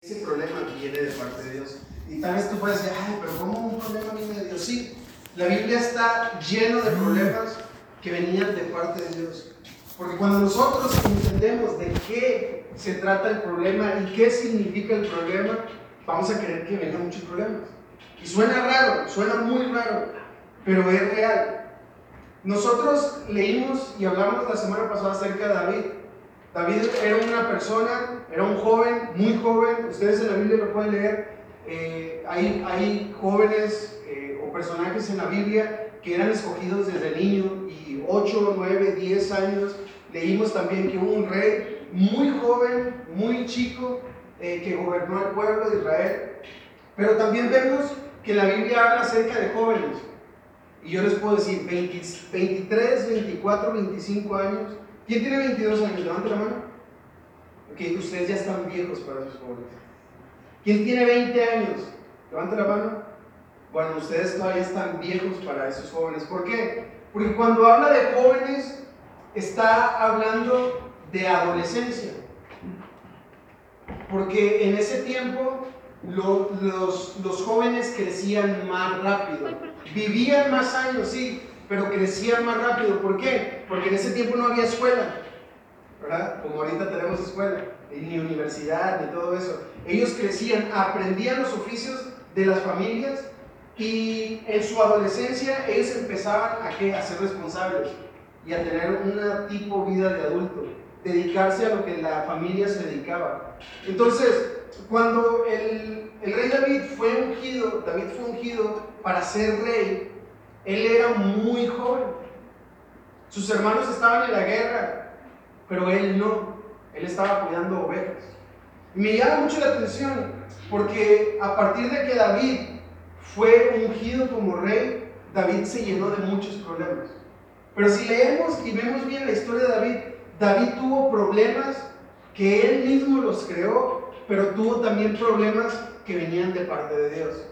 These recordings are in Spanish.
Ese problema viene de parte de Dios. Y tal vez tú puedes decir, ay, pero ¿cómo un problema viene de Dios? Sí, la Biblia está lleno de problemas que venían de parte de Dios. Porque cuando nosotros entendemos de qué se trata el problema y qué significa el problema, vamos a querer que vengan muchos problemas. Y suena raro, suena muy raro, pero es real. Nosotros leímos y hablamos la semana pasada acerca de David. David era una persona, era un joven, muy joven. Ustedes en la Biblia lo pueden leer. Eh, hay, hay, jóvenes eh, o personajes en la Biblia que eran escogidos desde niño y 8, 9, 10 años. Leímos también que hubo un rey muy joven, muy chico, eh, que gobernó el pueblo de Israel. Pero también vemos que la Biblia habla acerca de jóvenes. Y yo les puedo decir, 23, 24, 25 años. ¿Quién tiene 22 años? Levante la mano. Ok, ustedes ya están viejos para esos jóvenes. ¿Quién tiene 20 años? Levante la mano. Bueno, ustedes todavía están viejos para esos jóvenes. ¿Por qué? Porque cuando habla de jóvenes, está hablando de adolescencia. Porque en ese tiempo los, los jóvenes crecían más rápido. Vivían más años, sí, pero crecían más rápido. ¿Por qué? Porque en ese tiempo no había escuela, ¿verdad? Como ahorita tenemos escuela, ni universidad, ni todo eso. Ellos crecían, aprendían los oficios de las familias y en su adolescencia ellos empezaban a, ¿qué? a ser responsables y a tener una tipo vida de adulto, dedicarse a lo que la familia se dedicaba. Entonces, cuando el, el rey David fue ungido, David fue ungido para ser rey, él era muy joven. Sus hermanos estaban en la guerra, pero él no. Él estaba cuidando ovejas. Y me llama mucho la atención porque a partir de que David fue ungido como rey, David se llenó de muchos problemas. Pero si leemos y vemos bien la historia de David, David tuvo problemas que él mismo los creó, pero tuvo también problemas que venían de parte de Dios.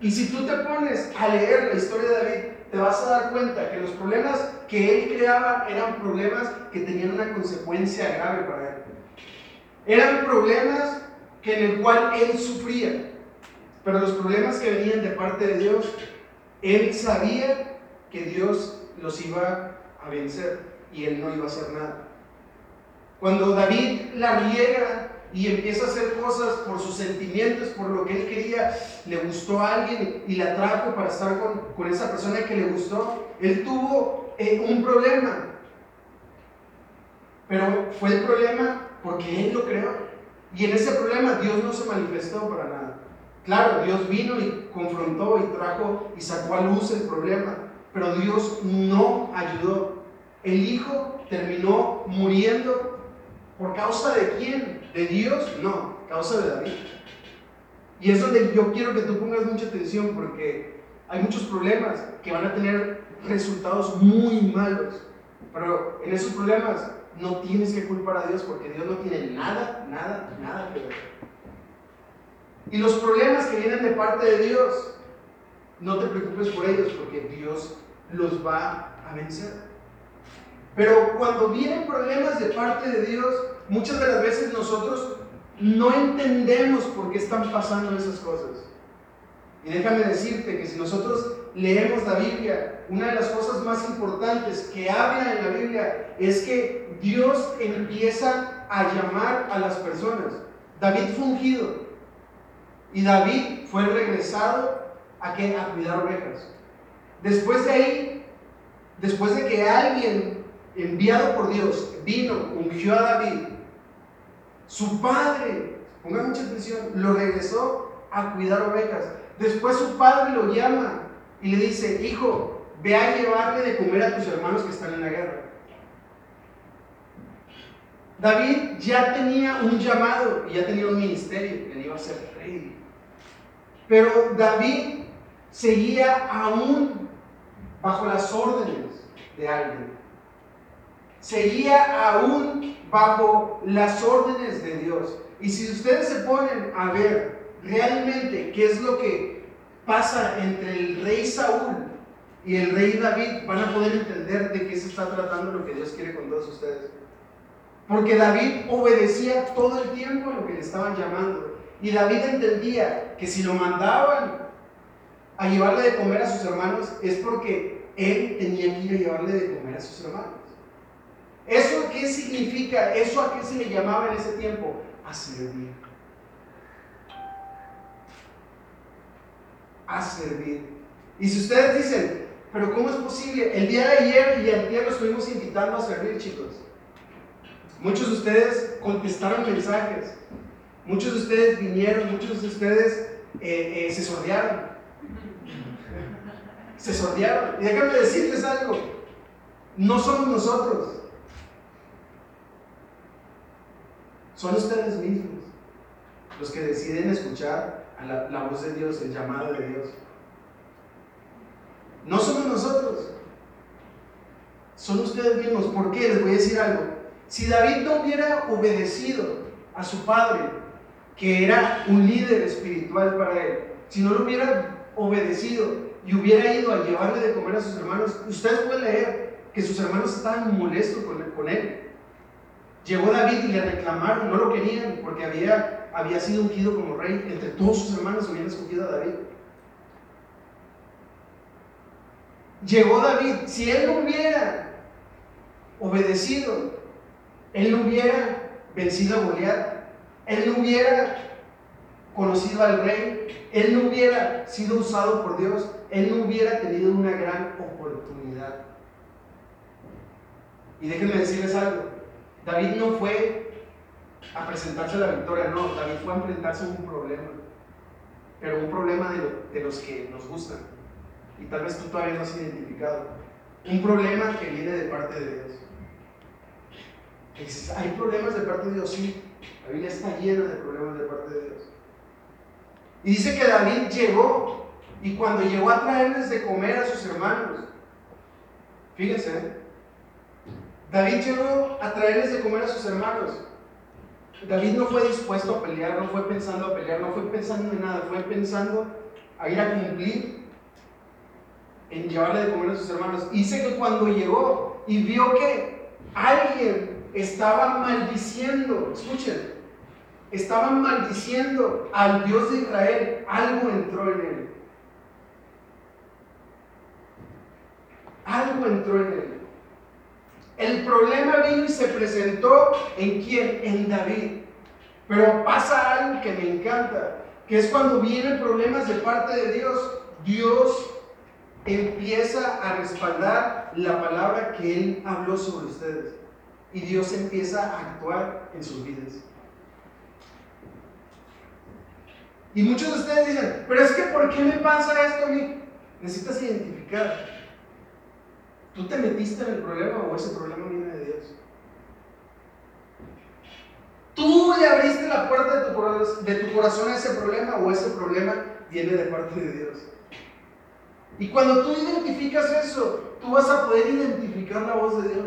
Y si tú te pones a leer la historia de David, te vas a dar cuenta que los problemas que él creaba eran problemas que tenían una consecuencia grave para él. Eran problemas que en el cual él sufría, pero los problemas que venían de parte de Dios, él sabía que Dios los iba a vencer y él no iba a hacer nada. Cuando David la riega y empieza a hacer cosas por sus sentimientos, por lo que él quería, le gustó a alguien y la trajo para estar con, con esa persona que le gustó, él tuvo eh, un problema. Pero fue el problema porque él lo creó. Y en ese problema Dios no se manifestó para nada. Claro, Dios vino y confrontó y trajo y sacó a luz el problema, pero Dios no ayudó. El hijo terminó muriendo por causa de quién? ¿De Dios? No, causa de David. Y es donde yo quiero que tú pongas mucha atención porque hay muchos problemas que van a tener resultados muy malos. Pero en esos problemas no tienes que culpar a Dios porque Dios no tiene nada, nada, nada que ver. Y los problemas que vienen de parte de Dios, no te preocupes por ellos porque Dios los va a vencer. Pero cuando vienen problemas de parte de Dios, muchas de las veces nosotros no entendemos por qué están pasando esas cosas. Y déjame decirte que si nosotros leemos la Biblia, una de las cosas más importantes que habla en la Biblia es que Dios empieza a llamar a las personas. David fue ungido y David fue regresado a, que, a cuidar ovejas. Después de ahí, después de que alguien enviado por Dios vino, ungió a David, su padre, ponga mucha atención, lo regresó a cuidar ovejas. Después su padre lo llama y le dice, hijo, ve a llevarle de comer a tus hermanos que están en la guerra. David ya tenía un llamado y ya tenía un ministerio, él iba a ser rey. Pero David seguía aún bajo las órdenes de alguien. Seguía aún bajo las órdenes de Dios. Y si ustedes se ponen a ver realmente qué es lo que pasa entre el rey Saúl y el rey David, van a poder entender de qué se está tratando lo que Dios quiere con todos ustedes. Porque David obedecía todo el tiempo a lo que le estaban llamando. Y David entendía que si lo mandaban a llevarle de comer a sus hermanos es porque él tenía que ir a llevarle de comer a sus hermanos. ¿Eso qué significa? ¿Eso a qué se le llamaba en ese tiempo? A servir. A servir. Y si ustedes dicen, pero ¿cómo es posible? El día de ayer y el día lo estuvimos invitando a servir, chicos. Muchos de ustedes contestaron mensajes. Muchos de ustedes vinieron, muchos de ustedes eh, eh, se sordearon. Se sordearon. Y déjame decirles algo. No somos nosotros. Son ustedes mismos los que deciden escuchar a la, la voz de Dios, el llamado de Dios. No somos nosotros. Son ustedes mismos. ¿Por qué? Les voy a decir algo. Si David no hubiera obedecido a su padre, que era un líder espiritual para él, si no lo hubiera obedecido y hubiera ido a llevarle de comer a sus hermanos, ustedes pueden leer que sus hermanos estaban molestos con él. Llegó David y le reclamaron, no lo querían porque había, había sido ungido como rey. Entre todos sus hermanos habían escogido a David. Llegó David, si él no hubiera obedecido, él no hubiera vencido a Goliat, él no hubiera conocido al rey, él no hubiera sido usado por Dios, él no hubiera tenido una gran oportunidad. Y déjenme decirles algo, David no fue a presentarse la victoria, no, David fue a enfrentarse a un problema, pero un problema de, los que nos gustan y tal vez tú todavía no has identificado. Un problema que viene de parte de Dios. ¿hay problemas de parte de Dios? Sí, la Biblia está llena de problemas de parte de Dios. Y dice que David llegó y cuando llegó a traerles de comer a sus hermanos, fíjense. David llegó a traerles de comer a sus hermanos. David no fue dispuesto a pelear, no fue pensando a pelear, no fue pensando en nada, fue pensando a ir a cumplir en llevarle de comer a sus hermanos. Dice que cuando llegó y vio que alguien estaba maldiciendo, escuchen, estaban maldiciendo al Dios de Israel, algo entró en él. Algo entró en él. El problema vino y se presentó en quién? En David. Pero pasa algo que me encanta, que es cuando vienen problemas de parte de Dios, Dios empieza a respaldar la palabra que Él habló sobre ustedes. Y Dios empieza a actuar en sus vidas. Y muchos de ustedes dicen, pero es que ¿por qué me pasa esto a mí? Necesitas identificar. ¿Tú te metiste en el problema o ese problema viene de Dios? ¿Tú le abriste la puerta de tu, corazón a ese problema o ese problema viene de parte de Dios? Y cuando tú identificas eso, tú vas a poder identificar la voz de Dios.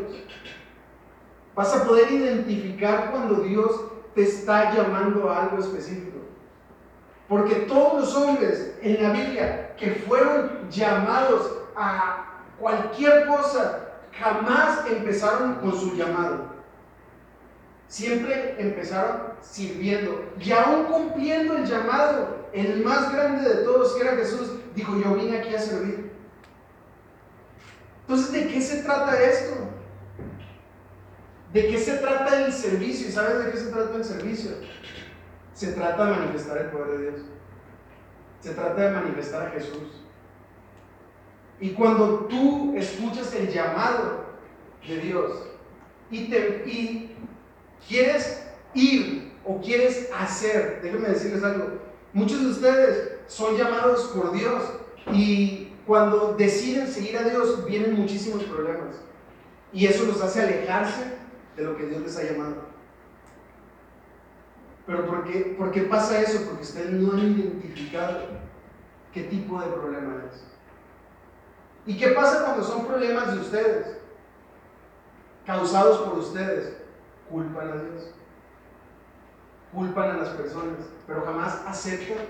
Vas a poder identificar cuando Dios te está llamando a algo específico. Porque todos los hombres en la Biblia que fueron llamados a cualquier cosa, jamás empezaron con su llamado. Siempre empezaron sirviendo. Y aún cumpliendo el llamado, el más grande de todos, que era Jesús, dijo, yo vine aquí a servir. Entonces, ¿de qué se trata esto? ¿De qué se trata el servicio? ¿Y sabes de qué se trata el servicio? Se trata de manifestar el poder de Dios. Se trata de manifestar a Jesús. Y cuando tú escuchas el llamado de Dios y, te, y quieres ir o quieres hacer, déjenme decirles algo, muchos de ustedes son llamados por Dios y cuando deciden seguir a Dios vienen muchísimos problemas. Y eso los hace alejarse de lo que Dios les ha llamado. Pero ¿por ¿por qué pasa eso? Porque ustedes no han identificado qué tipo de problema es. ¿Y qué pasa cuando son problemas de ustedes? Causados por ustedes. Culpan a Dios. Culpan a las personas. Pero jamás aceptan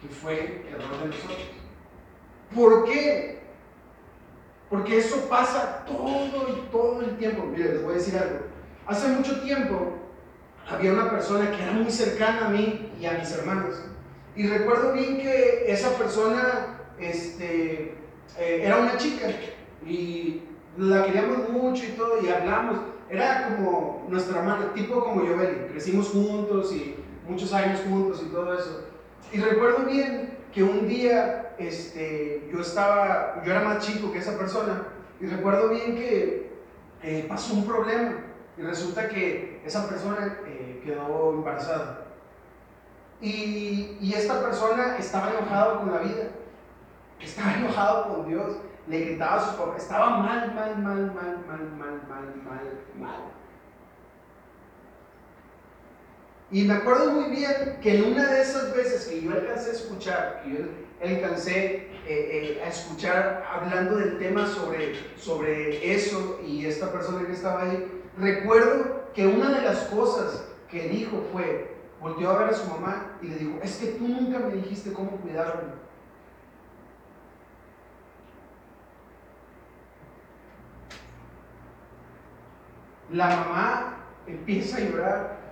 que fue error de nosotros. ¿Por qué? Porque eso pasa todo y todo el tiempo. Miren, les voy a decir algo. Hace mucho tiempo había una persona que era muy cercana a mí y a mis hermanos. Y recuerdo bien que esa persona este, eh, era una chica y la queríamos mucho y todo y hablamos. Era como nuestra hermana, tipo como yo, Crecimos juntos y muchos años juntos y todo eso. Y recuerdo bien que un día este, yo estaba, yo era más chico que esa persona y recuerdo bien que eh, pasó un problema y resulta que esa persona eh, quedó embarazada. Y, y, esta persona estaba enojado con la vida, estaba enojado con Dios, le gritaba a su papá, estaba mal, mal, mal, mal, mal, mal, mal, mal, mal. Y me acuerdo muy bien que en una de esas veces que yo alcancé a escuchar, que yo alcancé eh, eh, a escuchar hablando del tema sobre, sobre eso y esta persona que estaba ahí, recuerdo que una de las cosas que dijo fue, volteó a ver a su mamá y le dijo, es que tú nunca me dijiste cómo cuidarme. La mamá empieza a llorar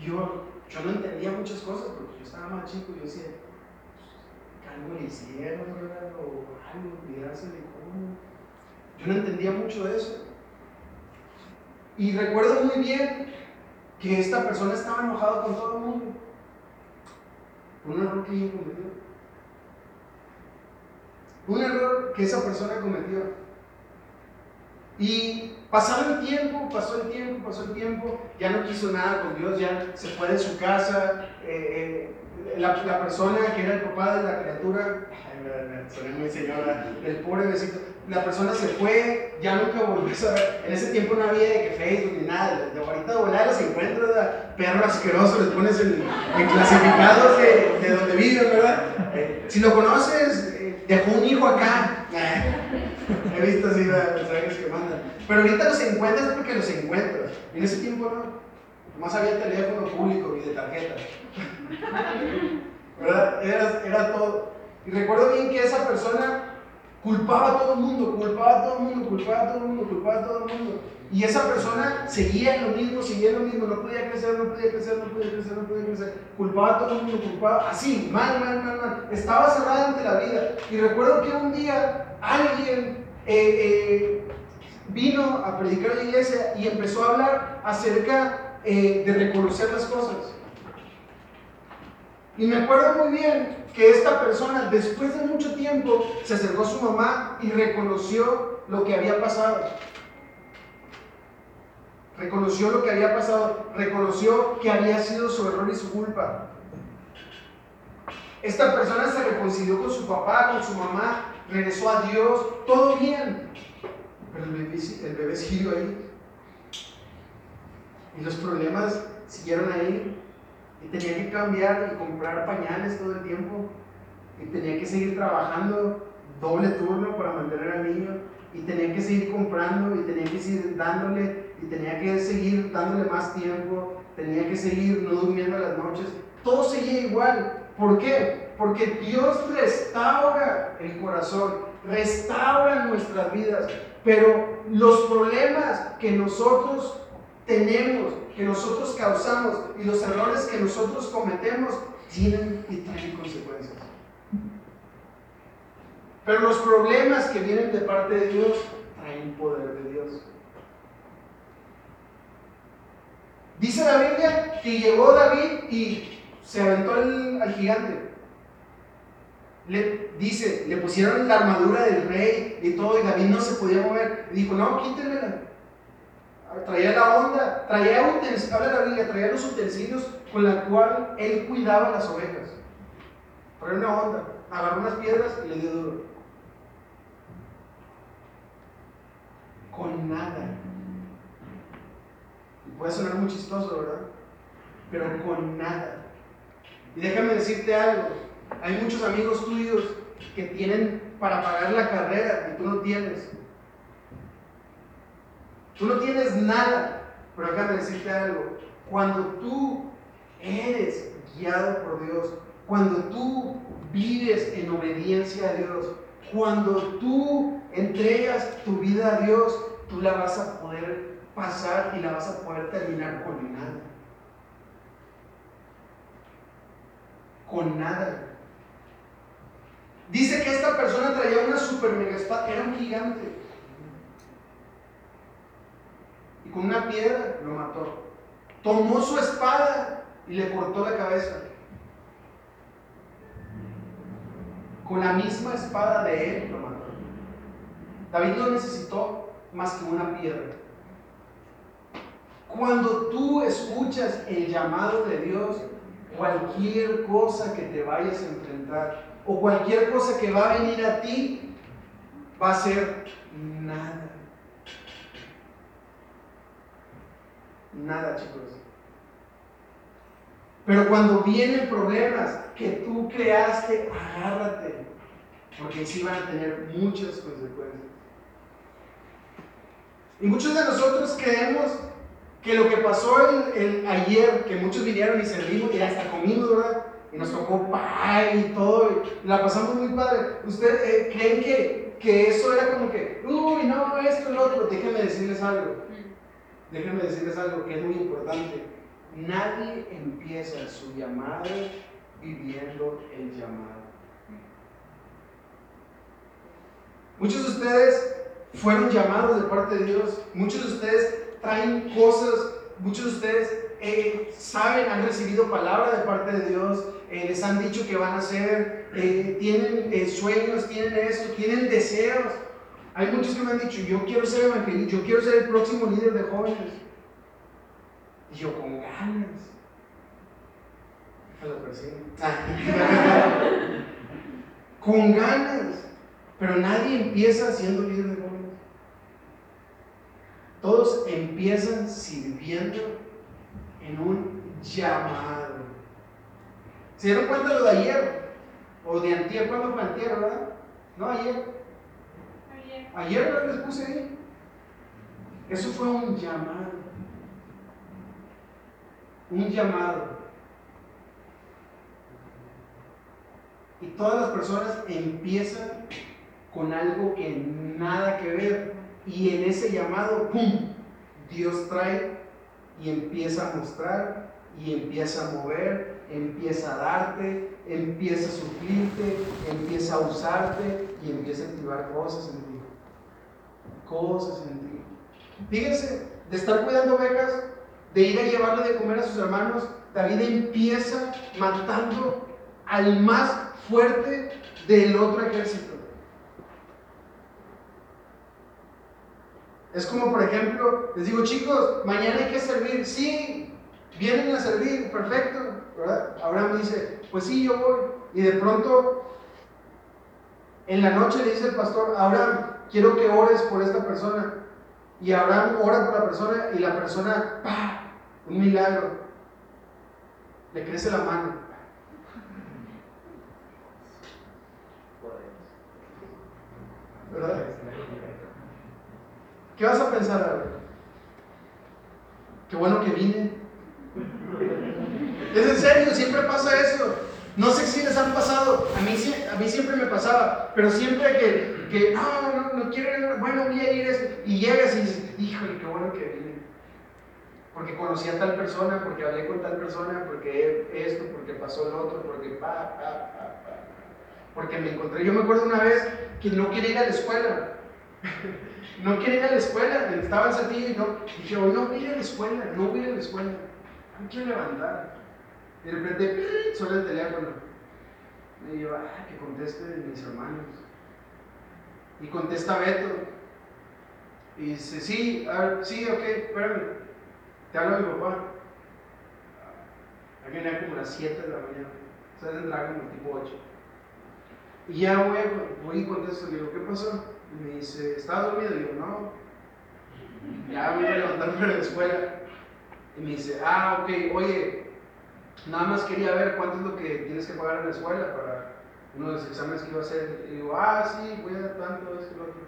yo, yo no entendía muchas cosas porque yo estaba más chico y yo decía, algo le hicieron, O algo, cuidarse de cómo. Yo no entendía mucho de eso. Y recuerdo muy bien que esta persona estaba enojada con todo el mundo. Un error que ella cometió. Un error que esa persona cometió. Y pasado el tiempo, pasó el tiempo, pasó el tiempo, ya no quiso nada con Dios, ya se fue de su casa. Eh, eh, la, persona que era el papá de la criatura, muy señora, el pobre besito, la persona se fue, ya nunca volvió a ver. En ese tiempo no había de que Facebook ni nada, de ahorita volar los encuentros, perro asqueroso, les pones en, clasificados de, de, donde viven, ¿verdad? Eh, si lo conoces, dejó un hijo acá. He visto así mensajes que mandan. Pero ahorita los encuentras porque los encuentras. En ese tiempo no. Más había teléfono público y de tarjeta. ¿Verdad? Era, era todo. Y recuerdo bien que esa persona culpaba a todo el mundo, culpaba a todo el mundo, culpaba a todo el mundo, culpaba a todo el mundo. Y esa persona seguía en lo mismo, seguía en lo mismo, no podía crecer, no podía crecer, no podía crecer, no podía crecer. Culpaba a todo el mundo, culpaba así, mal, mal, mal, mal. Estaba cerrada ante la vida. Y recuerdo que un día alguien eh, eh, vino a predicar a la iglesia y empezó a hablar acerca eh, de reconocer las cosas. Y me acuerdo muy bien que esta persona, después de mucho tiempo, se acercó a su mamá y reconoció lo que había pasado. Reconoció lo que había pasado, reconoció que había sido su error y su culpa. Esta persona se reconcilió con su papá, con su mamá, regresó a Dios, todo bien. Pero el bebé, el bebé siguió ahí. Y los problemas siguieron ahí. Y tenía que cambiar y comprar pañales todo el tiempo. Y tenía que seguir trabajando doble turno para mantener al niño. Y tenía que seguir comprando y tenía que seguir dándole y tenía que seguir dándole más tiempo. Tenía que seguir no durmiendo las noches. Todo seguía igual. ¿Por qué? Porque Dios restaura el corazón, restaura nuestras vidas. Pero los problemas que nosotros tenemos, que nosotros causamos y los errores que nosotros cometemos tienen y traen consecuencias. Pero los problemas que vienen de parte de Dios traen poder de Dios. Dice la Biblia que llegó David y se aventó al, gigante. Le dice, le pusieron la armadura del rey y todo, y David no se podía mover. Y dijo, no, quítenmela traía la onda, traía utensilios, la Biblia, traía los utensilios con la cual él cuidaba las ovejas. Traía una onda, agarró unas piedras y le dio duro. Con nada. Y puede sonar muy chistoso, ¿verdad? Pero con nada. Y déjame decirte algo, hay muchos amigos tuyos que tienen para pagar la carrera y tú no tienes. Tú no tienes nada, pero déjame decirte algo. Cuando tú eres guiado por Dios, cuando tú vives en obediencia a Dios, cuando tú entregas tu vida a Dios, tú la vas a poder pasar y la vas a poder terminar con nada. Con nada. Dice que esta persona traía una super mega espada, era un gigante. Y con una piedra lo mató. Tomó su espada y le cortó la cabeza. Con la misma espada de él lo mató. David no necesitó más que una piedra. Cuando tú escuchas el llamado de Dios, cualquier cosa que te vayas a enfrentar o cualquier cosa que va a venir a ti, va a ser nada. Nada, chicos. Pero cuando vienen problemas que tú creaste, agárrate, porque sí van a tener muchas consecuencias. Y muchos de nosotros creemos que lo que pasó el, ayer, que muchos vinieron y servimos y hasta comimos, ¿verdad? Y nos tocó pay y todo, y la pasamos muy padre. ¿Ustedes eh, creen que, que, eso era como que, uy, no, esto, lo otro? Déjenme decirles algo. Déjenme decirles algo que es muy importante. Nadie empieza su llamado viviendo el llamado. Muchos de ustedes fueron llamados de parte de Dios. Muchos de ustedes traen cosas, muchos de ustedes eh, saben, han recibido palabra de parte de Dios, eh, les han dicho que van a hacer, eh, tienen sueños, tienen esto, tienen deseos. Hay muchos que me han dicho, yo quiero ser evangelista, yo quiero ser el próximo líder de jóvenes. Y yo con ganas. con ganas. Pero nadie empieza siendo líder de jóvenes. Todos empiezan sirviendo en un llamado. ¿Se dieron cuenta lo de ayer? O de antier, ¿cuándo fue antier, verdad? No, ayer. Ayer. Ayer les puse ahí. Eso fue un llamado. Un llamado. Y todas las personas empiezan con algo que nada que ver. Y en ese llamado, ¡pum! Dios trae y empieza a mostrar y empieza a mover, empieza a darte, empieza a suplirte, empieza a usarte y empieza a activar cosas en ti. Cosas en ti. Fíjense, de estar cuidando becas, de ir a llevarle de comer a sus hermanos, David empieza matando al más fuerte del otro ejército. Es como, por ejemplo, les digo, chicos, mañana hay que servir. Sí, vienen a servir, perfecto. ¿verdad? Abraham dice, pues sí, yo voy. Y de pronto, en la noche le dice el pastor, Abraham, quiero que ores por esta persona. Y Abraham ora por la persona y la persona, ¡pah! Un milagro. Le crece la mano. ¿Verdad? ¿Qué vas a pensar Qué bueno que vine. Es en serio, siempre pasa eso. No sé si les han pasado, a mí, a mí siempre me pasaba, pero siempre que, que no, no, no quiero, bueno, voy a ir, y llegas y dices, híjole, qué bueno que vine. Porque conocí a tal persona, porque hablé con tal persona, porque esto, porque pasó lo otro, porque pa, pa, pa, pa. Porque me encontré, yo me acuerdo una vez que no quería ir a la escuela. no quería ir a la escuela, estaba en Saltillo y no, dije, hoy no voy a ir a la escuela, no voy a ir a la escuela, no quiero levantar. Y de repente suena el teléfono. Y yo, ah, que conteste mis hermanos. Y contesta Beto. Y dice, sí, sí, ok, espérame. Te hablo a mi papá. Aquí era como las 7 de la mañana. O sea, tendrá como tipo 8. Y ya voy, voy y contesto, le digo, ¿qué pasó? Y me dice, ¿estás dormido? Y digo, no. Ya voy a levantarme de la escuela. Y me dice, ah, ok, oye, nada más quería ver cuánto es lo que tienes que pagar en la escuela para uno de los exámenes que iba a hacer. Y digo, ah, sí, voy a dar tanto, esto y lo otro.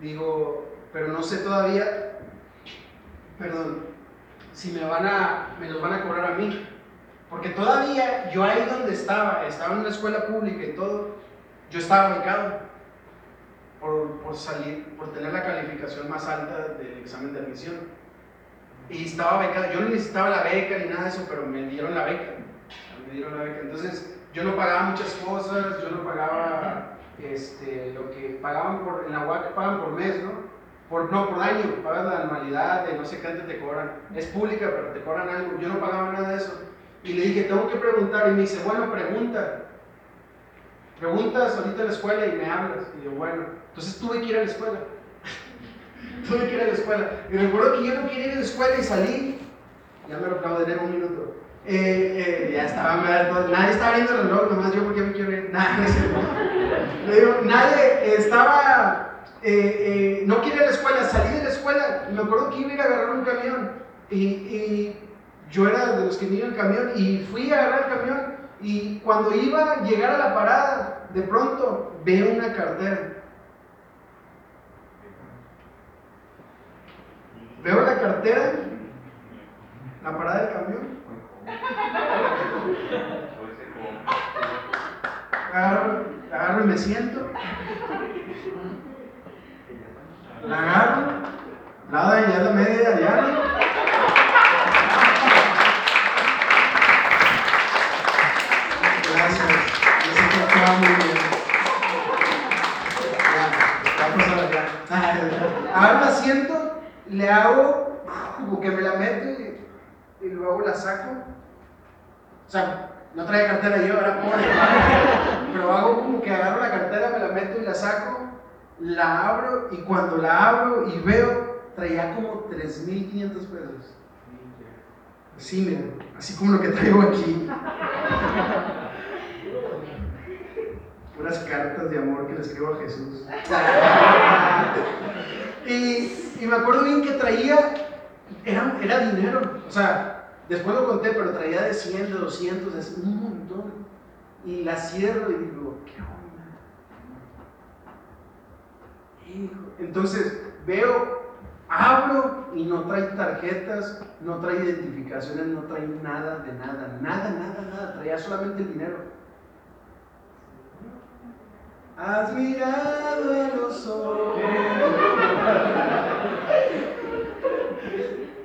Digo, pero no sé todavía, perdón, si me van a, me los van a cobrar a mí. Porque todavía yo ahí donde estaba, estaba en una escuela pública y todo, yo estaba becado por, por, salir, por tener la calificación más alta del examen de admisión. Y estaba becado. Yo no necesitaba la beca ni nada de eso, pero me dieron la beca. Me dieron la beca. Entonces, yo no pagaba muchas cosas, yo no pagaba este, lo que pagaban por, en la UAC pagan por mes, ¿no? Por, no, por año, pagas la anualidad de no sé cuánto te cobran. Es pública, pero te cobran algo. Yo no pagaba nada de eso. Y le dije, tengo que preguntar. Y me dice, bueno, pregunta. Preguntas ahorita en la escuela y me hablas. Y yo, bueno. Entonces tuve que ir a la escuela. tuve que ir a la escuela. Y recuerdo que yo no quería ir a la escuela y salí. Ya me lo acabo de leer un minuto. Eh, eh, ya estaba, nadie estaba viendo el reloj, nomás yo porque me quiero ir. nadie estaba, eh, no quería ir a la escuela, salí de la escuela me acuerdo que iba a ir a agarrar un camión y, yo era de los que iba en camión y fui a agarrar el camión y cuando iba a llegar a la parada, de pronto veo una cartera. Veo la cartera, la parada del camión Agarro, agarro y me siento. La agarro. Nada, ya la media, ya. Gracias. Eso trataba muy bien. Ya, vamos ya. Agarro la siento, le hago como que me la meto y, luego la saco o sea, no traía cartera yo, era pobre. Pero hago como que agarro la cartera, me la meto y la saco, la abro y cuando la abro y veo, traía como 3.500 pesos. Sí, miren, así como lo que traigo aquí. Puras cartas de amor que le escribo a Jesús. Y, me acuerdo bien que traía, era, era dinero. O sea, Después lo conté, pero traía de 100, de 200, de un montón. Y la cierro y digo, ¿qué onda? Hijo. Entonces veo, abro y no trae tarjetas, no trae identificaciones, no trae nada de nada, nada, nada, nada. Traía solamente el dinero. Has mirado a los ojos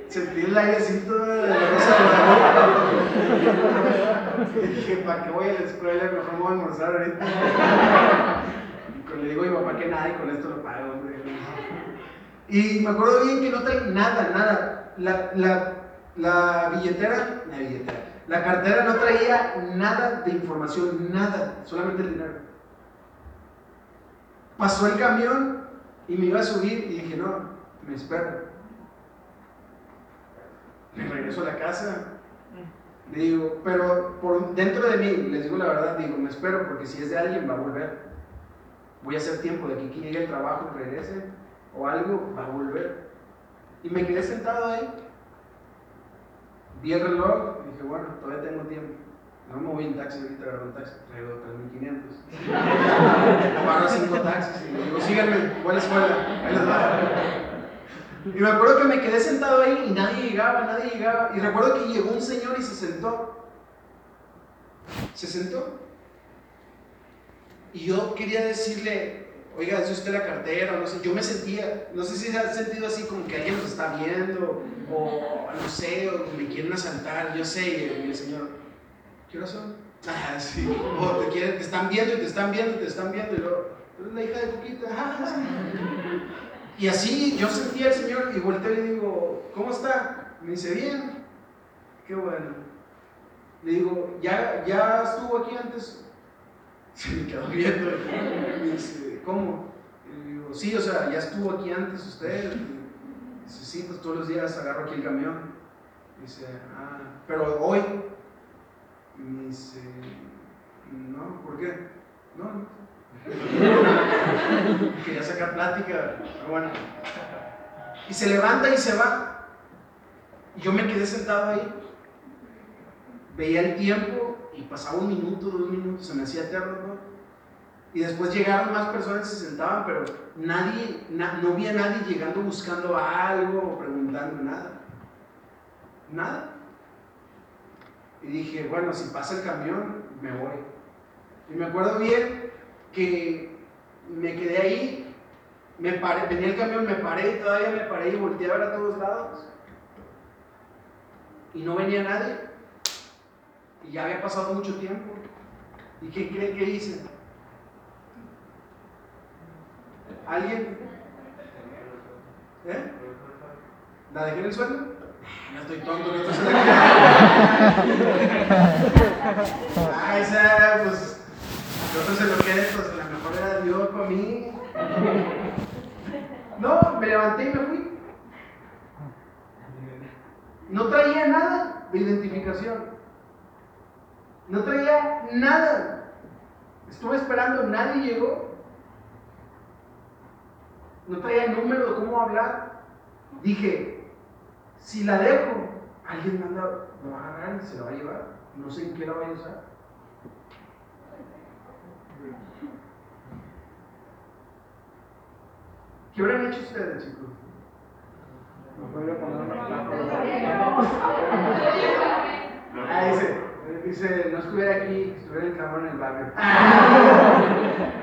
sentí el airecito de la rosa de dije, ¿para qué voy a la escuela? Mejor me voy a almorzar ahorita. Y le digo a papá que nada y con esto lo pago. Y me acuerdo bien que no trae nada, nada. La, la, la billetera, la billetera, la cartera no traía nada de información, nada, solamente el dinero. Pasó el camión y me iba a subir y dije, no, me espero me regreso a la casa. Digo, pero por dentro de mí, les digo la verdad, digo, me espero porque si es de alguien va a volver. Voy a hacer tiempo de aquí que llegue el trabajo, regrese o algo, va a volver. Y me quedé sentado ahí. Vi el reloj y dije, bueno, todavía tengo tiempo. No me voy en taxi ahorita, agarro un taxi, traigo 3.500. Agarro cinco taxis y digo, síganme, buena escuela, ahí les va. Y me acuerdo que me quedé sentado ahí y nadie llegaba, nadie llegaba. Y recuerdo que llegó un señor y se sentó. Se sentó. Y yo quería decirle, oiga, ¿es usted la cartera? No sé, yo me sentía, no sé si se ha sentido así como que alguien nos está viendo, o no sé, o me quieren asaltar, yo sé, y el señor, ¿qué hora son? Ah, sí, o te, quieren, te están viendo y te están viendo y te están viendo, y luego, eres la hija de Coquita, ah, sí. Y así yo sentía al Señor y volteé y le digo, ¿cómo está? Me dice, bien. Qué bueno. Le digo, ¿ya, ya estuvo aquí antes? Se me quedó viendo. Me dice, ¿cómo? le digo, sí, o sea, ya estuvo aquí antes usted. dice, sí, pues todos los días agarro aquí el camión. dice, ah, pero hoy. Me dice, no, ¿por qué? No, no. Quería sacar plática, pero bueno. Y se levanta y se va. Y yo me quedé sentado ahí. Veía el tiempo y pasaba un minuto, dos minutos, se me hacía eterno, ¿no? Y después llegaron más personas y se sentaban, pero nadie, no vi a nadie llegando buscando algo o preguntando nada. Nada. Y dije, bueno, si pasa el camión, me voy. Y me acuerdo bien que me quedé ahí, me paré, venía el camión, me paré y todavía me paré y volteé a ver a todos lados. y no venía nadie. Y ya había pasado mucho tiempo. ¿Y qué creen que hice? ¿Alguien? ¿Eh? ¿La dejé en el suelo? No estoy tonto, no estoy Ah, esa, pues, yo no sé lo que es, pues a lo mejor era Dios para mí. No, me levanté y me fui. No traía nada de identificación. No traía nada. Estuve esperando, nadie llegó. No traía número de cómo hablar. Dije, si la dejo, alguien me, anda, me va a agarrar y se la va a llevar. No sé en qué la voy a usar. ¿Qué hubieran hecho ustedes, chicos? Ah, dice, dice, no estuviera aquí, estuviera en cabrón en el barrio.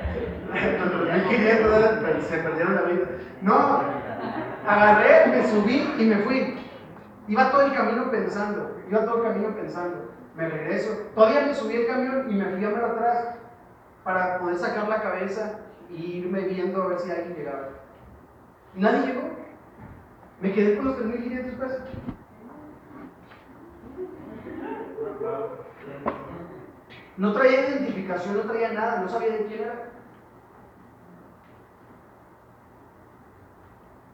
se perdieron la vida. No, agarré, me subí y me fui. Iba todo el camino pensando, iba todo el camino pensando. Me regreso. Todavía me subí el camión y me fui a ver atrás para poder sacar la cabeza e irme viendo a ver si alguien llegaba. Y nadie llegó. Me quedé con los 3.500 pesos. No traía identificación, no traía nada, no sabía de quién era.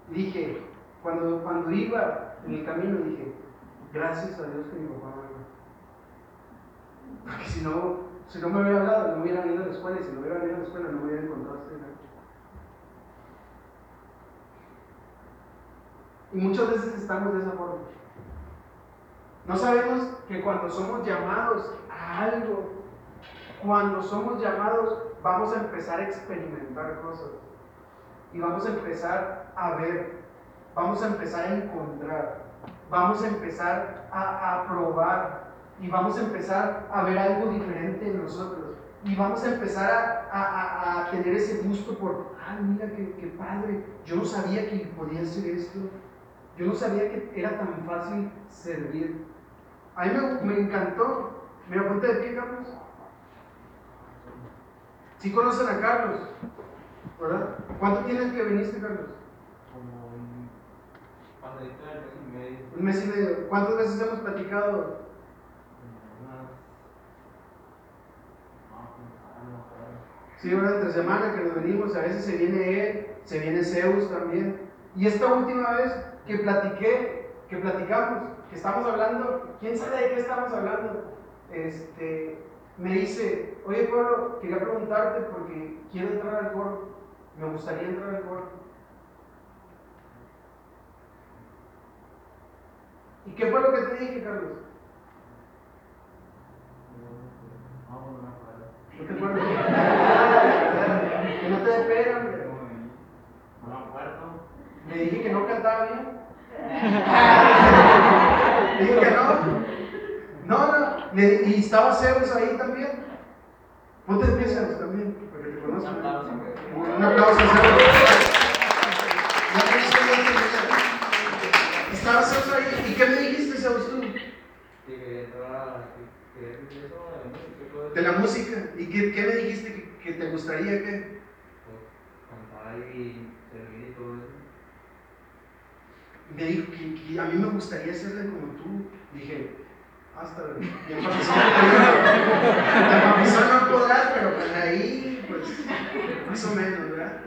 Dije, cuando, cuando iba en el camino, dije, gracias a Dios que mi papá me Porque si no, si no me hubiera hablado, no hubiera venido a la escuela, y si no hubiera venido a la escuela, no me hubiera encontrado este Y muchas veces estamos de esa forma. No sabemos que cuando somos llamados a algo, cuando somos llamados, vamos a empezar a experimentar cosas. Y vamos a empezar a ver, vamos a empezar a encontrar, vamos a empezar a, probar y vamos a empezar a ver algo diferente en nosotros. Y vamos a empezar a, tener ese gusto por, ah, mira qué, qué padre, yo no sabía que podía hacer esto, yo no sabía que era tan fácil servir. A mí me, encantó. ¿Me apunté de pie, Carlos? ¿Sí conocen a Carlos? ¿Verdad? ¿Cuánto tienes que viniste, Carlos? Como un pasadito de mes y medio. Un mes y medio. ¿Cuántas veces hemos platicado? Sí, una entre semana que nos venimos, a veces se viene él, se viene Zeus también. Y esta última vez que platiqué, que platicamos, que estamos hablando, quién sabe de qué estamos hablando, este, me dice, oye Pablo, quería preguntarte porque quiero entrar al coro, me gustaría entrar al coro. ¿Y qué fue lo que te dije, Carlos? No te acuerdas. Que no te esperan. Le dije que no cantaba bien. Dije que no. No, no. y estaba Zeus ahí también. Ponte de pie, Zeus, también, porque te conozco. Un aplauso a Zeus. Estaba Zeus ahí. ¿Y qué me dijiste, Zeus, tú? De la música. ¿Y qué, qué me dijiste que, que te gustaría que? Cantar y servir y todo eso me dijo que, a mí me gustaría hacerle como tú. Dije, hasta bien papizón no podrás, pero pues ahí, pues, más o menos, ¿verdad?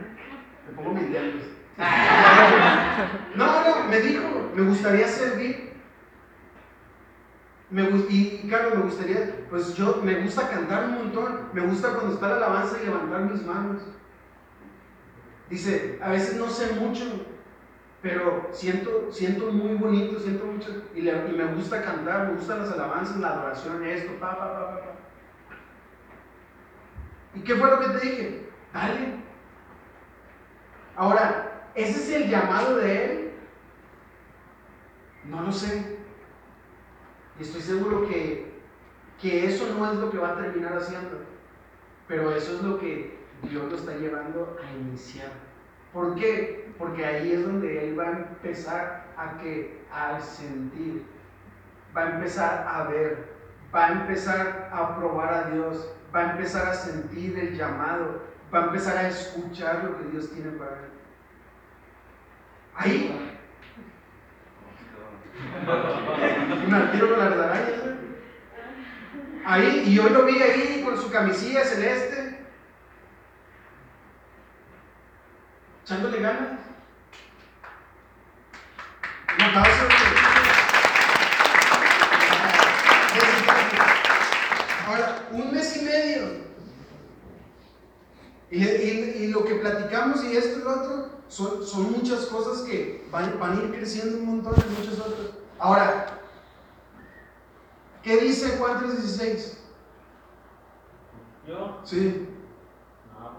Me pongo mis dedos. No, no, me dijo, me gustaría servir. Y, Carlos, me gustaría, pues yo, me gusta cantar un montón, me gusta cuando está la alabanza y levantar mis manos. Dice, a veces no sé mucho, pero siento, siento muy bonito, siento mucho, y, me gusta cantar, me gustan las alabanzas, la adoración, esto, pa, pa, pa, pa, ¿Y qué fue lo que te dije? Dale. Ahora, ¿ese es el llamado de Él? No lo sé. Estoy seguro que, que eso no es lo que va a terminar haciendo, pero eso es lo que Dios lo está llevando a iniciar. ¿Por qué? Porque ahí es donde él va a empezar a que al sentir. va a empezar a ver, va a empezar a probar a Dios, va a empezar a sentir el llamado, va a empezar a escuchar lo que Dios tiene para él. Ahí. Con las arañas. Ahí, y yo lo vi ahí con su camisilla celeste, echándole ganas. Ahora, un mes y medio. Y, lo que platicamos y esto y lo otro son, muchas cosas que van, a ir creciendo un montón de muchas otras. Ahora, ¿qué dice Juan 3.16? ¿Yo? Sí. No.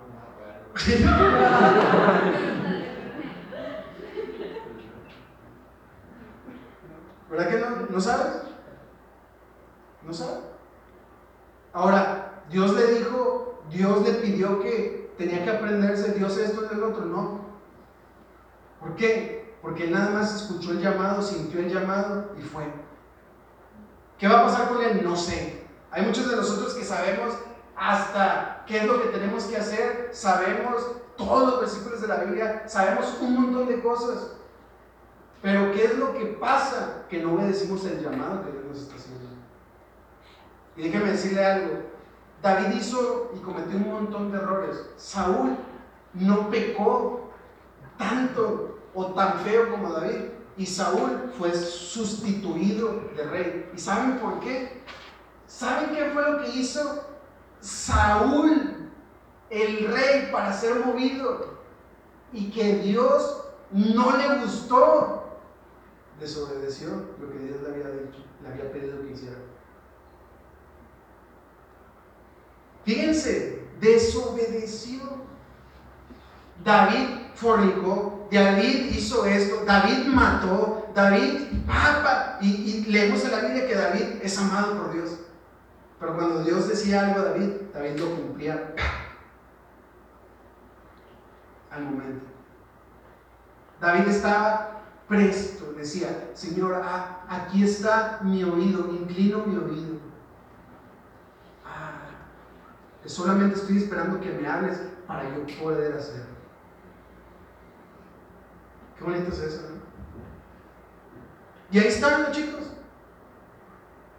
¿Verdad que no? ¿No sabes? ¿No sabes? Ahora, Dios le dijo, Dios le pidió que tenía que aprenderse Dios esto y el otro, no. ¿Por qué? Porque él nada más escuchó el llamado, sintió el llamado y fue. ¿Qué va a pasar con él? No sé. Hay muchos de nosotros que sabemos hasta qué es lo que tenemos que hacer, sabemos todos los versículos de la Biblia, sabemos un montón de cosas. Pero ¿qué es lo que pasa? Que no obedecimos el llamado que Dios nos está haciendo. Y déjeme decirle algo. David hizo y cometió un montón de errores. Saúl no pecó tanto o tan feo como David. Y Saúl fue sustituido de rey. ¿Y saben por qué? ¿Saben qué fue lo que hizo Saúl, el rey, para ser movido? Y que Dios no le gustó. Desobedeció lo que Dios le había dicho, le había pedido que hiciera. Fíjense, desobedeció. David David hizo esto, David mató, David, papa, y, leemos en la Biblia que David es amado por Dios. Pero cuando Dios decía algo a David, David lo cumplía al momento. David estaba presto, decía, Señor, ah, aquí está mi oído, inclino mi oído. Ah, que solamente estoy esperando que me hables para yo poder hacerlo. Qué bonito es eso, ¿no? Y ahí están los chicos.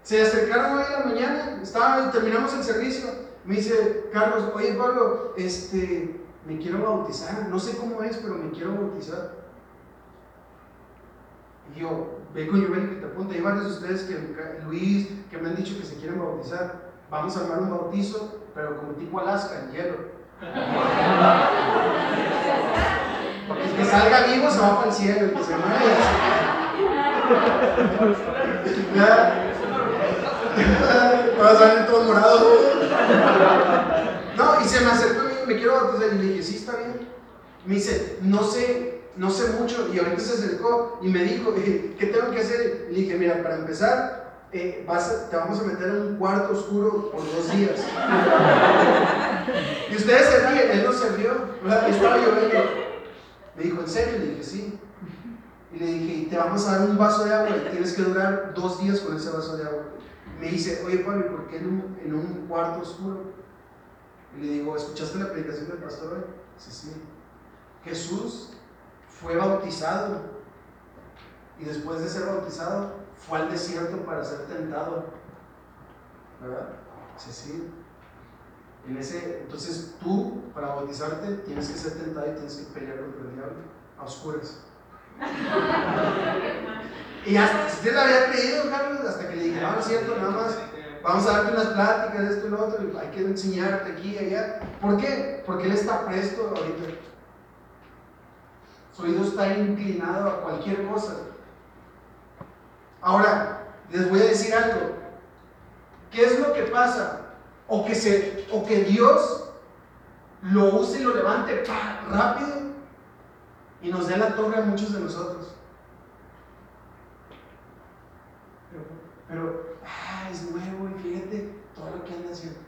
Se acercaron hoy en la mañana, estaba, terminamos el servicio. Me dice Carlos, oye Pablo, este, me quiero bautizar. No sé cómo es, pero me quiero bautizar. Y yo, ve con Joel que te apunta. Hay varios de ustedes que, Luis, que me han dicho que se quieren bautizar. Vamos a armar un bautizo, pero como tipo Alaska, en hielo. Porque el que salga vivo se va para el cielo, el que se muere. Ya. Todas salen todos morados. No, y se me acercó me dijo, me quiero bautizar. Y le dije, sí, está bien. Me dice, no sé, no sé mucho. Y ahorita se acercó y me dijo, ¿qué tengo que hacer? Y le dije, mira, para empezar, eh, vas a- te vamos a meter en un cuarto oscuro por dos días. y ustedes se ríen, él no se rió, estaba lloviendo. Me dijo, ¿en serio? Le dije, sí. Y le dije, te vamos a dar un vaso de agua y tienes que durar dos días con ese vaso de agua. Me dice, oye Pablo, ¿por qué en un, en un cuarto oscuro? Y le digo, ¿escuchaste la predicación del pastor hoy? Dice, sí. Jesús fue bautizado y después de ser bautizado fue al desierto para ser tentado. ¿Verdad? Dice, sí. En ese, entonces tú, para bautizarte, tienes que ser tentado y tienes que pelear contra el diablo a oscuras. Y hasta si la había creído, Carlos, hasta que le dije, no, no es cierto, nada más. Vamos a darte unas pláticas, esto y lo otro, hay que enseñarte aquí y allá. ¿Por qué? Porque él está presto ahorita. Su oído está inclinado a cualquier cosa. Ahora, les voy a decir algo. ¿Qué es lo que pasa? O que, se, o que Dios lo use y lo levante rápido y nos dé la torre a muchos de nosotros. Pero, pero ah, es nuevo y fíjate todo lo que anda haciendo.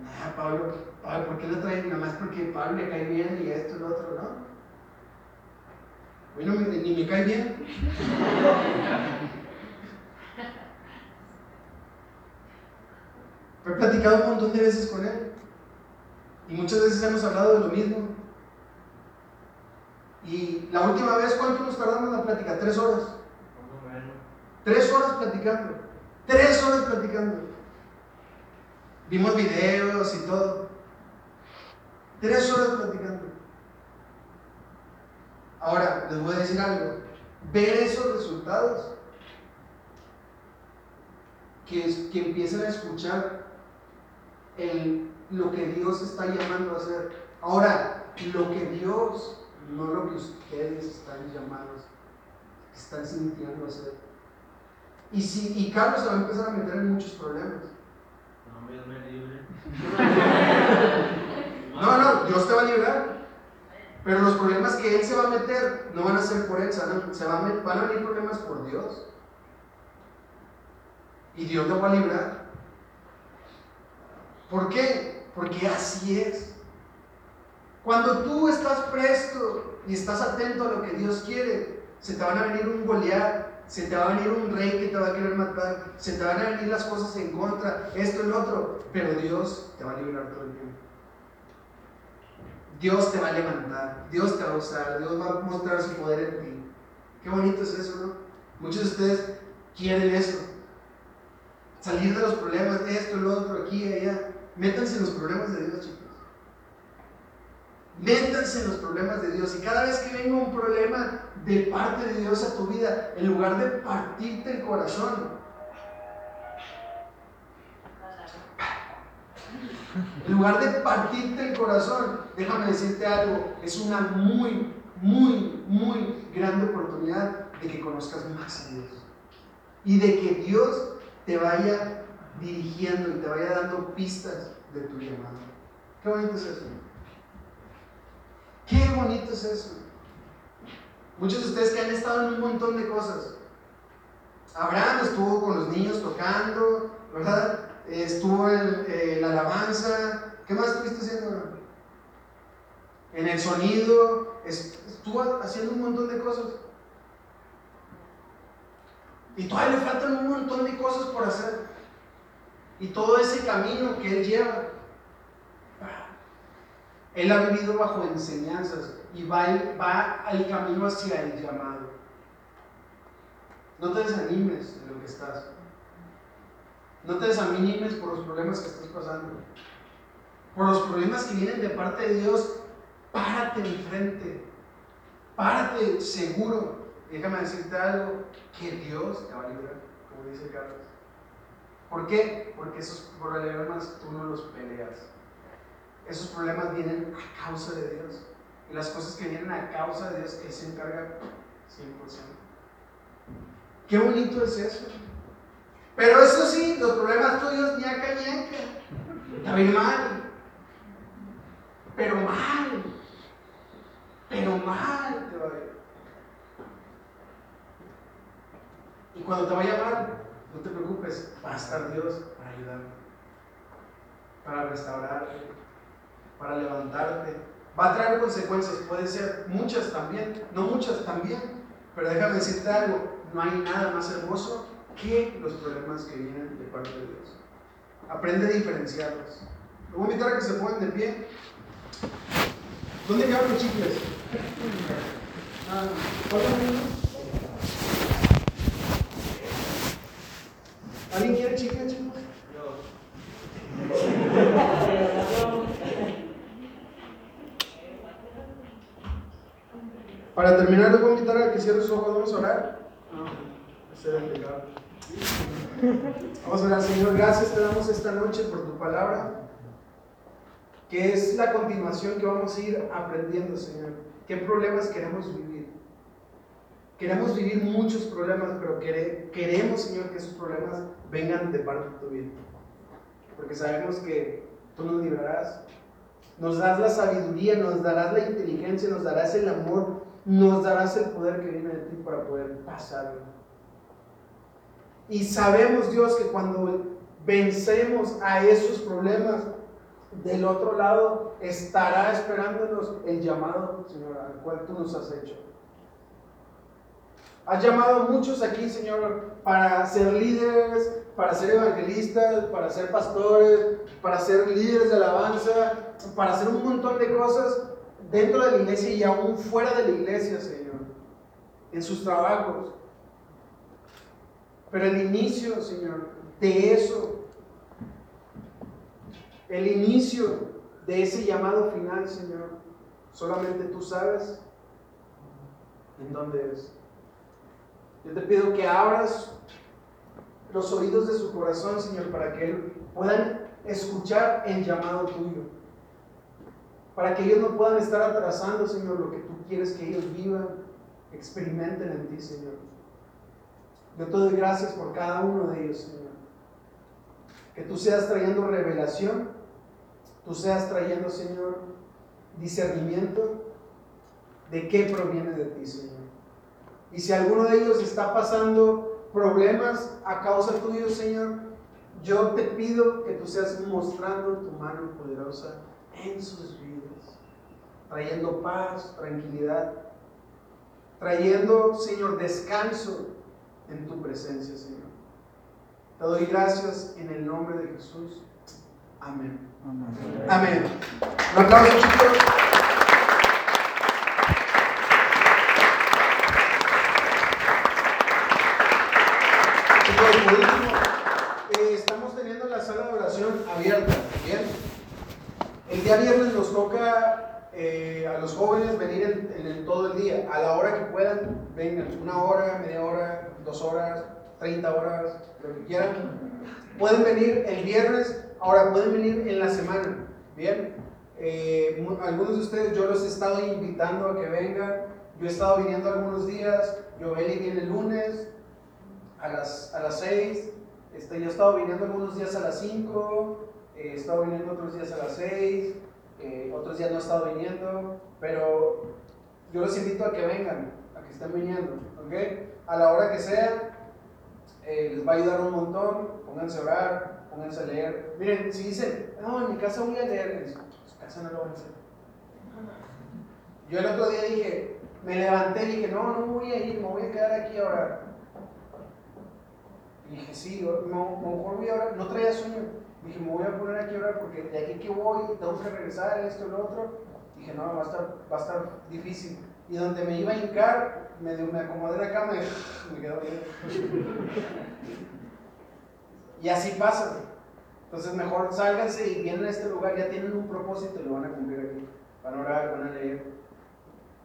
Nah, Pablo, Pablo, ¿por qué lo trae? Nada más porque Pablo le cae bien y esto y lo otro, ¿no? Bueno, ni me cae bien. He platicado un montón de veces con él. Y muchas veces hemos hablado de lo mismo. Y la última vez, ¿cuánto nos tardamos en la plática? Tres horas. Tres horas platicando. Tres horas platicando. Vimos videos y todo. Tres horas platicando. Ahora, les voy a decir algo. Ver esos resultados, que, que empiecen a escuchar lo que Dios está llamando a hacer. Ahora, lo que Dios, no lo que ustedes están llamados, están sintiendo hacer. Y, si, y Carlos se va a empezar a meter en muchos problemas. No, Dios me libre. no, no, Dios te va a librar. Pero los problemas que Él se va a meter no van a ser por Él, se van a, van a venir problemas por Dios. Y Dios te va a librar. ¿Por qué? Porque así es. Cuando tú estás presto y estás atento a lo que Dios quiere, se te van a venir un golear, se te va a venir un rey que te va a querer matar, se te van a venir las cosas en contra, esto y lo otro, pero Dios te va a liberar todo el tiempo. Dios te va a levantar, Dios te va a usar, Dios va a mostrar su poder en ti. Qué bonito es eso, ¿no? Muchos de ustedes quieren eso. Salir de los problemas, esto, lo otro, aquí allá. Métanse en los problemas de Dios, chicos. Métanse en los problemas de Dios. Y cada vez que venga un problema de parte de Dios a tu vida, en lugar de partirte el corazón, en lugar de partirte el corazón, déjame decirte algo, es una muy, muy, muy grande oportunidad de que conozcas más a Dios. Y de que Dios te vaya dirigiendo y te vaya dando pistas de tu llamado. Qué bonito es eso. Qué bonito es eso. Muchos de ustedes que han estado en un montón de cosas. Abraham estuvo con los niños tocando, ¿verdad? Estuvo en, la alabanza. ¿Qué más estuviste haciendo? En el sonido. Estuvo haciendo un montón de cosas. Y todavía le faltan un montón de cosas por hacer y todo ese camino que Él lleva. Él ha vivido bajo enseñanzas y va, al camino hacia el llamado. No te desanimes en lo que estás. No te desanimes por los problemas que estás pasando. Por los problemas que vienen de parte de Dios, párate enfrente. Párate seguro. Déjame decirte algo, que Dios te va a librar, como dice Carlos. ¿Por qué? Porque esos problemas tú no los peleas. Esos problemas vienen a causa de Dios. Y las cosas que vienen a causa de Dios, Él se encarga 100%. Qué bonito es eso. Pero eso sí, los problemas tuyos, ñaca, ñaca. Está bien mal. Pero mal. Pero mal te va a ir. Y cuando te vaya mal, no te preocupes, va a estar Dios para ayudarte, para restaurarte, para levantarte. Va a traer consecuencias, puede ser muchas también, no muchas también, pero déjame decirte algo, no hay nada más hermoso que los problemas que vienen de parte de Dios. Aprende a diferenciarlos. Lo voy a invitar a que se pongan de pie. ¿Dónde quedaron los chicles? Ah, ¿Alguien quiere chicle, chicos? Para terminar, les voy a invitar a que cierren sus ojos. Vamos a orar. Vamos a orar, Señor. Gracias te damos esta noche por tu palabra, que es la continuación que vamos a ir aprendiendo, Señor. ¿Qué problemas queremos vivir? Queremos vivir muchos problemas, pero queremos, Señor, que esos problemas vengan de parte de tu vida. Porque sabemos que tú nos librarás. Nos das la sabiduría, nos darás la inteligencia, nos darás el amor, nos darás el poder que viene de ti para poder pasarlo. Y sabemos, Dios, que cuando vencemos a esos problemas, del otro lado estará esperándonos el llamado, Señor, al cual tú nos has hecho. Has llamado a muchos aquí, Señor, para ser líderes, para ser evangelistas, para ser pastores, para ser líderes de alabanza, para hacer un montón de cosas dentro de la iglesia y aún fuera de la iglesia, Señor, en sus trabajos. Pero el inicio, Señor, de eso, el inicio de ese llamado final, Señor, solamente tú sabes en dónde es. Yo te pido que abras los oídos de su corazón, Señor, para que puedan escuchar el llamado tuyo. Para que ellos no puedan estar atrasando, Señor, lo que tú quieres que ellos vivan, experimenten en ti, Señor. Yo te doy gracias por cada uno de ellos, Señor. Que tú seas trayendo revelación, tú seas trayendo, Señor, discernimiento de qué proviene de ti, Señor. Y si alguno de ellos está pasando problemas a causa tuyo, Señor, yo te pido que tú seas mostrando tu mano poderosa en sus vidas, trayendo paz, tranquilidad, trayendo, Señor, descanso en tu presencia, Señor. Te doy gracias en el nombre de Jesús. Amén. Amén. Amén. Un aplauso, chicos. por último, eh, estamos teniendo la sala de oración abierta. Bien. El día viernes nos toca eh, a los jóvenes venir en, todo el día, a la hora que puedan, vengan, una hora, media hora, dos horas, treinta horas, lo que quieran. Pueden venir el viernes, ahora pueden venir en la semana. Bien. Eh, algunos de ustedes yo los he estado invitando a que vengan. Yo he estado viniendo algunos días. Yo viene el lunes, a las, a las 6, este, yo he estado viniendo algunos días a las 5, eh, he estado viniendo otros días a las 6, eh, otros días no he estado viniendo, pero yo los invito a que vengan, que estén viniendo, ¿ok? A la hora que sea, eh, les va a ayudar un montón, pónganse a orar, pónganse a leer. Miren, si dicen, no, en mi casa voy a leer, su casa no lo van a hacer. Yo el otro día dije, me levanté y dije, no, no voy a ir, me voy a quedar aquí a orar. Y dije, sí, no, mejor voy a orar, no traía sueño. Dije, me voy a poner aquí a orar porque de aquí que voy, tengo que regresar, esto, lo otro. Dije, no, va a estar, va a estar difícil. Y donde me iba a hincar, me, me acomodé la cama y me quedó bien. y así pasa. Entonces mejor sálganse y vienen a este lugar, ya tienen un propósito y lo van a cumplir aquí. Van a orar, van a leer.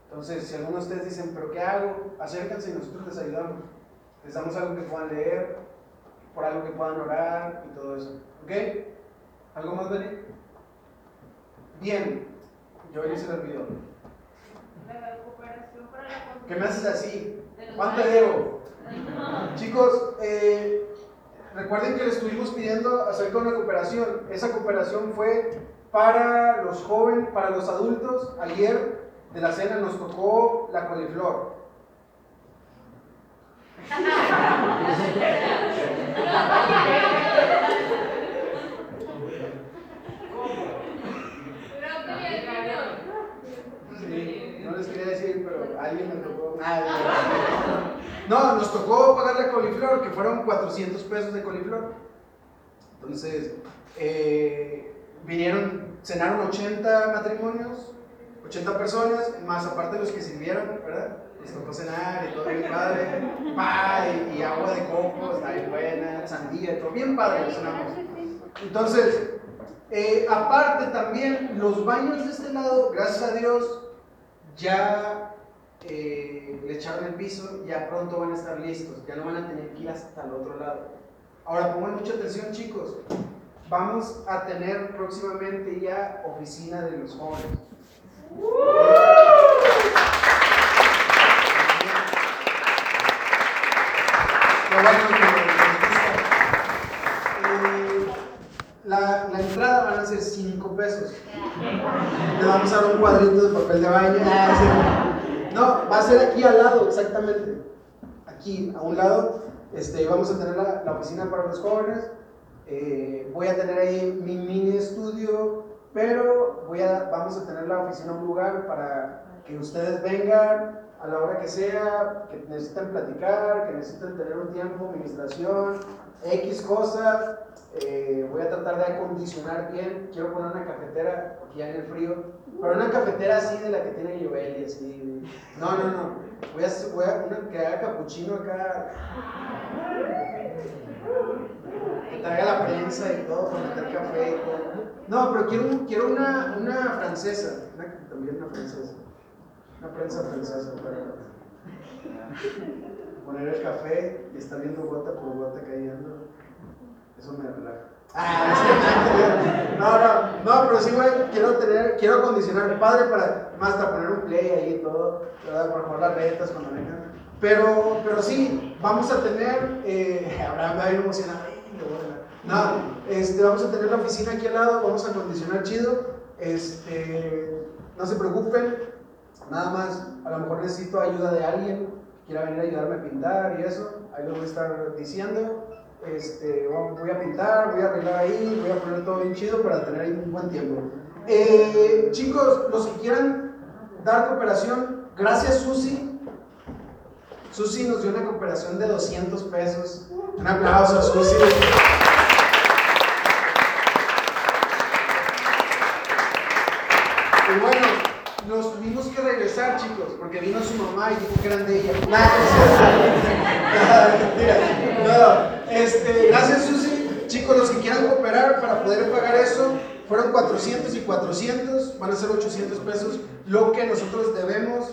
Entonces, si algunos de ustedes dicen, ¿pero qué hago? Acérquense y nosotros les ayudamos. Les damos algo que puedan leer, por algo que puedan orar y todo eso. ¿Ok? ¿Algo más, Dani? Bien, yo hoy se lo olvidó. ¿Qué me haces así? ¿Cuánto debo? Chicos, eh, recuerden que le estuvimos pidiendo hacer con la cooperación. Esa cooperación fue para los jóvenes, para los adultos. Ayer de la cena nos tocó la coliflor. les quería decir, pero alguien me tocó. No, nos tocó pagar la coliflor, que fueron 400 pesos de coliflor. Entonces, eh, vinieron, cenaron 80 matrimonios, 80 personas, más aparte los que sirvieron, ¿verdad? les tocó cenar y todo bien padre, y, agua de coco, está bien buena, sandía, todo bien padre. Entonces, eh, aparte también, los baños de este lado, gracias a Dios, ya eh, le echaron el piso, ya pronto van a estar listos, ya no van a tener que ir hasta el otro lado. Ahora pongan mucha atención chicos, vamos a tener próximamente ya oficina de los jóvenes. Eh, la, la, entrada van a ser 5 pesos. Le vamos a dar un No, va a ser aquí al lado, exactamente. Aquí, a un lado, este, vamos a tener la, oficina para los jóvenes. Eh, voy a tener ahí mi mini estudio, pero voy vamos a tener la oficina un lugar para que ustedes vengan, a la hora que sea, que necesiten platicar, que necesiten tener un tiempo, administración, X cosa, eh, voy a tratar de acondicionar bien, quiero poner una cafetera, aquí ya en el frío, pero una cafetera así de la que tiene Joel y así. No, no, no, voy a, voy a una que haga capuchino acá, que traiga la prensa y todo, para meter café y todo. No, pero quiero, quiero una, una francesa, también una francesa. Una prensa francesa para poner el café y estar viendo gota por gota cayendo. Eso me relaja. Ah, no, no, no, pero sí, güey, quiero tener, quiero acondicionar padre para más hasta poner un play ahí y todo, ¿verdad? Para jugar las retas cuando vengan. Pero, pero sí, vamos a tener, eh, Abraham va a ir emocionado. No, este, vamos a tener la oficina aquí al lado, vamos a acondicionar chido. Este, no se preocupen, Nada más, a lo mejor necesito ayuda de alguien, quiera venir a ayudarme a pintar y eso, ahí lo voy a estar diciendo. Este, voy a pintar, voy a arreglar ahí, voy a poner todo bien chido para tener un buen tiempo. Eh, chicos, los que quieran dar cooperación, gracias Susi. Susi nos dio una cooperación de 200 pesos. Un aplauso a Susi. Y bueno, nos tuvimos que regresar, chicos, porque vino su mamá y dijo que eran de ella. no, este, gracias, Susi. Chicos, los que quieran cooperar para poder pagar eso, fueron 400 y 400, van a ser 800 pesos, lo que nosotros debemos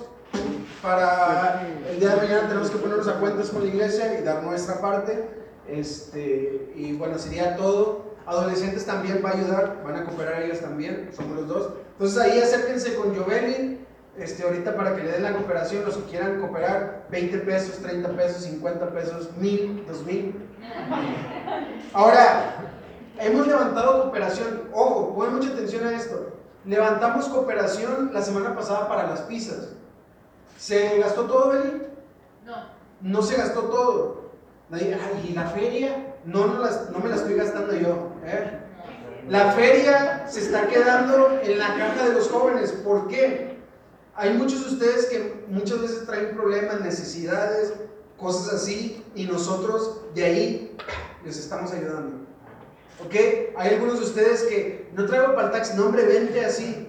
para el día de mañana tenemos que ponernos a cuentas con la iglesia y dar nuestra parte. Este, y bueno, sería todo. Adolescentes también va a ayudar, van a cooperar ellas también, somos los dos. Entonces ahí acérquense con Giovanni, este, ahorita para que le den la cooperación, los que quieran cooperar, 20 pesos, 30 pesos, 50 pesos, 1000, 2000. Ahora, hemos levantado cooperación, ojo, pongan mucha atención a esto. Levantamos cooperación la semana pasada para las pizzas. ¿Se gastó todo, Beli? No. No se gastó todo. ¿Y la feria? No, no, no me la estoy gastando yo. La feria se está quedando en la caja de los jóvenes. ¿Por qué? Hay muchos de ustedes que muchas veces traen problemas, necesidades, cosas así, y nosotros de ahí les estamos ayudando. ¿Ok? Hay algunos de ustedes que no traigo para el taxi, no, hombre, vente así.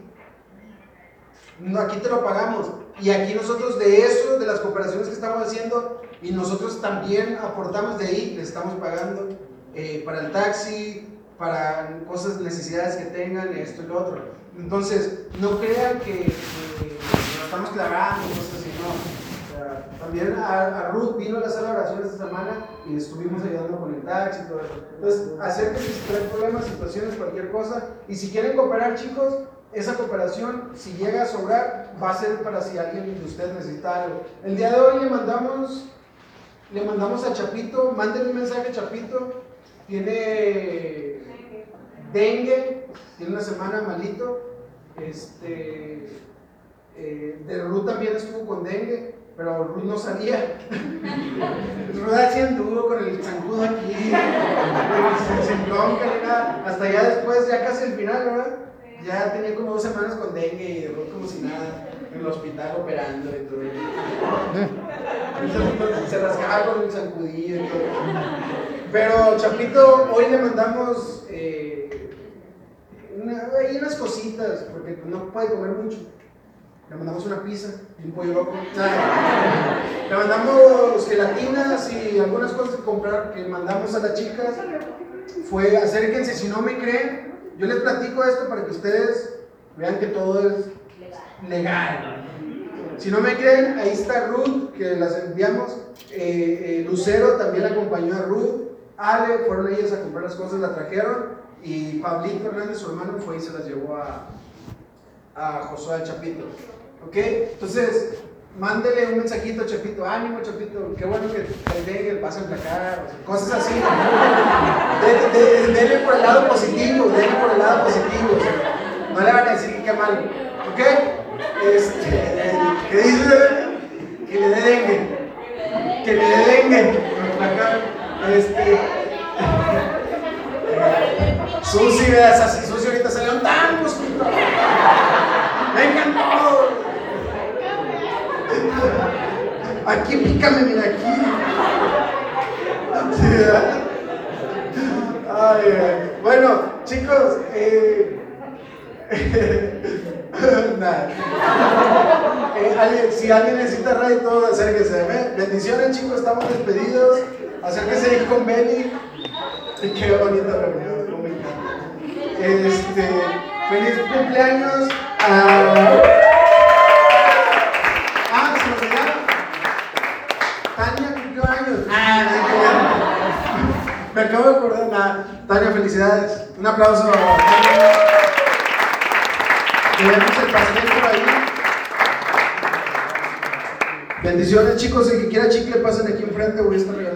Aquí te lo pagamos. Y aquí nosotros de eso, de las cooperaciones que estamos haciendo, y nosotros también aportamos de ahí, les estamos pagando eh, para el taxi, para cosas, necesidades que tengan, esto y lo otro. Entonces, no crean que, nos estamos clavando, cosas así, no. también a, Ruth vino a la sala de esta semana y estuvimos ayudando con el taxi. Entonces, acérquense si tienen problemas, situaciones, cualquier cosa. Y si quieren cooperar, chicos, esa cooperación, si llega a sobrar, va a ser para si alguien de ustedes necesita algo. El día de hoy le mandamos, le mandamos a Chapito, mándenle un mensaje a Chapito, tiene dengue, tiene una semana malito. Este, eh, de Ruth también estuvo con dengue, pero Ruth no sabía. Ruth así anduvo con el zancudo aquí, sin bronca nada. Hasta ya después, ya casi el final, ¿verdad? Ya tenía como dos semanas con dengue y Ruth como si nada, en el hospital operando y todo. Se rascaba con el zancudillo y todo. Pero Chapito, hoy le mandamos eh, hay unas cositas, porque no puede comer mucho. Le mandamos una pizza y un pollo loco. Le mandamos gelatinas y algunas cosas que comprar que mandamos a las chicas. Fue acérquense, si no me creen, yo les platico esto para que ustedes vean que todo es legal. Si no me creen, ahí está Ruth, que las enviamos. Eh, eh, Lucero también acompañó a Ruth. Ale, fueron ellas a comprar las cosas, la trajeron. Y Pablito Hernández, su hermano, fue y se las llevó a, a Josué Chapito. ¿Ok? Entonces, mándele un mensajito a Chapito, ánimo Chapito, qué bueno que te deje el paso en cosas así. Dele por el lado positivo, dele por el lado positivo. No le van a decir que qué mal. ¿Ok? Este, ¿Qué dice? Que le dengue. Que le dengue. Este. Susi, así, Susi ahorita salió tan mosquito. Me encantó. pícame, mira aquí. Ay. Bueno, chicos, eh. Eh, si alguien necesita radio, todos acérquese. ¿ve? Bendiciones, chicos, estamos despedidos. Acérquese con Benny. Qué bonita reunión. Este, feliz cumpleaños a. Ah, se nos olvidaba. Tania cumplió años. Ah. Me acabo de acordar. Nada. Tania, felicidades. Un aplauso a Tania. Tenemos el pastel por ahí. Bendiciones, chicos. El que quiera chicle, pasen aquí enfrente. Voy a estar regalando.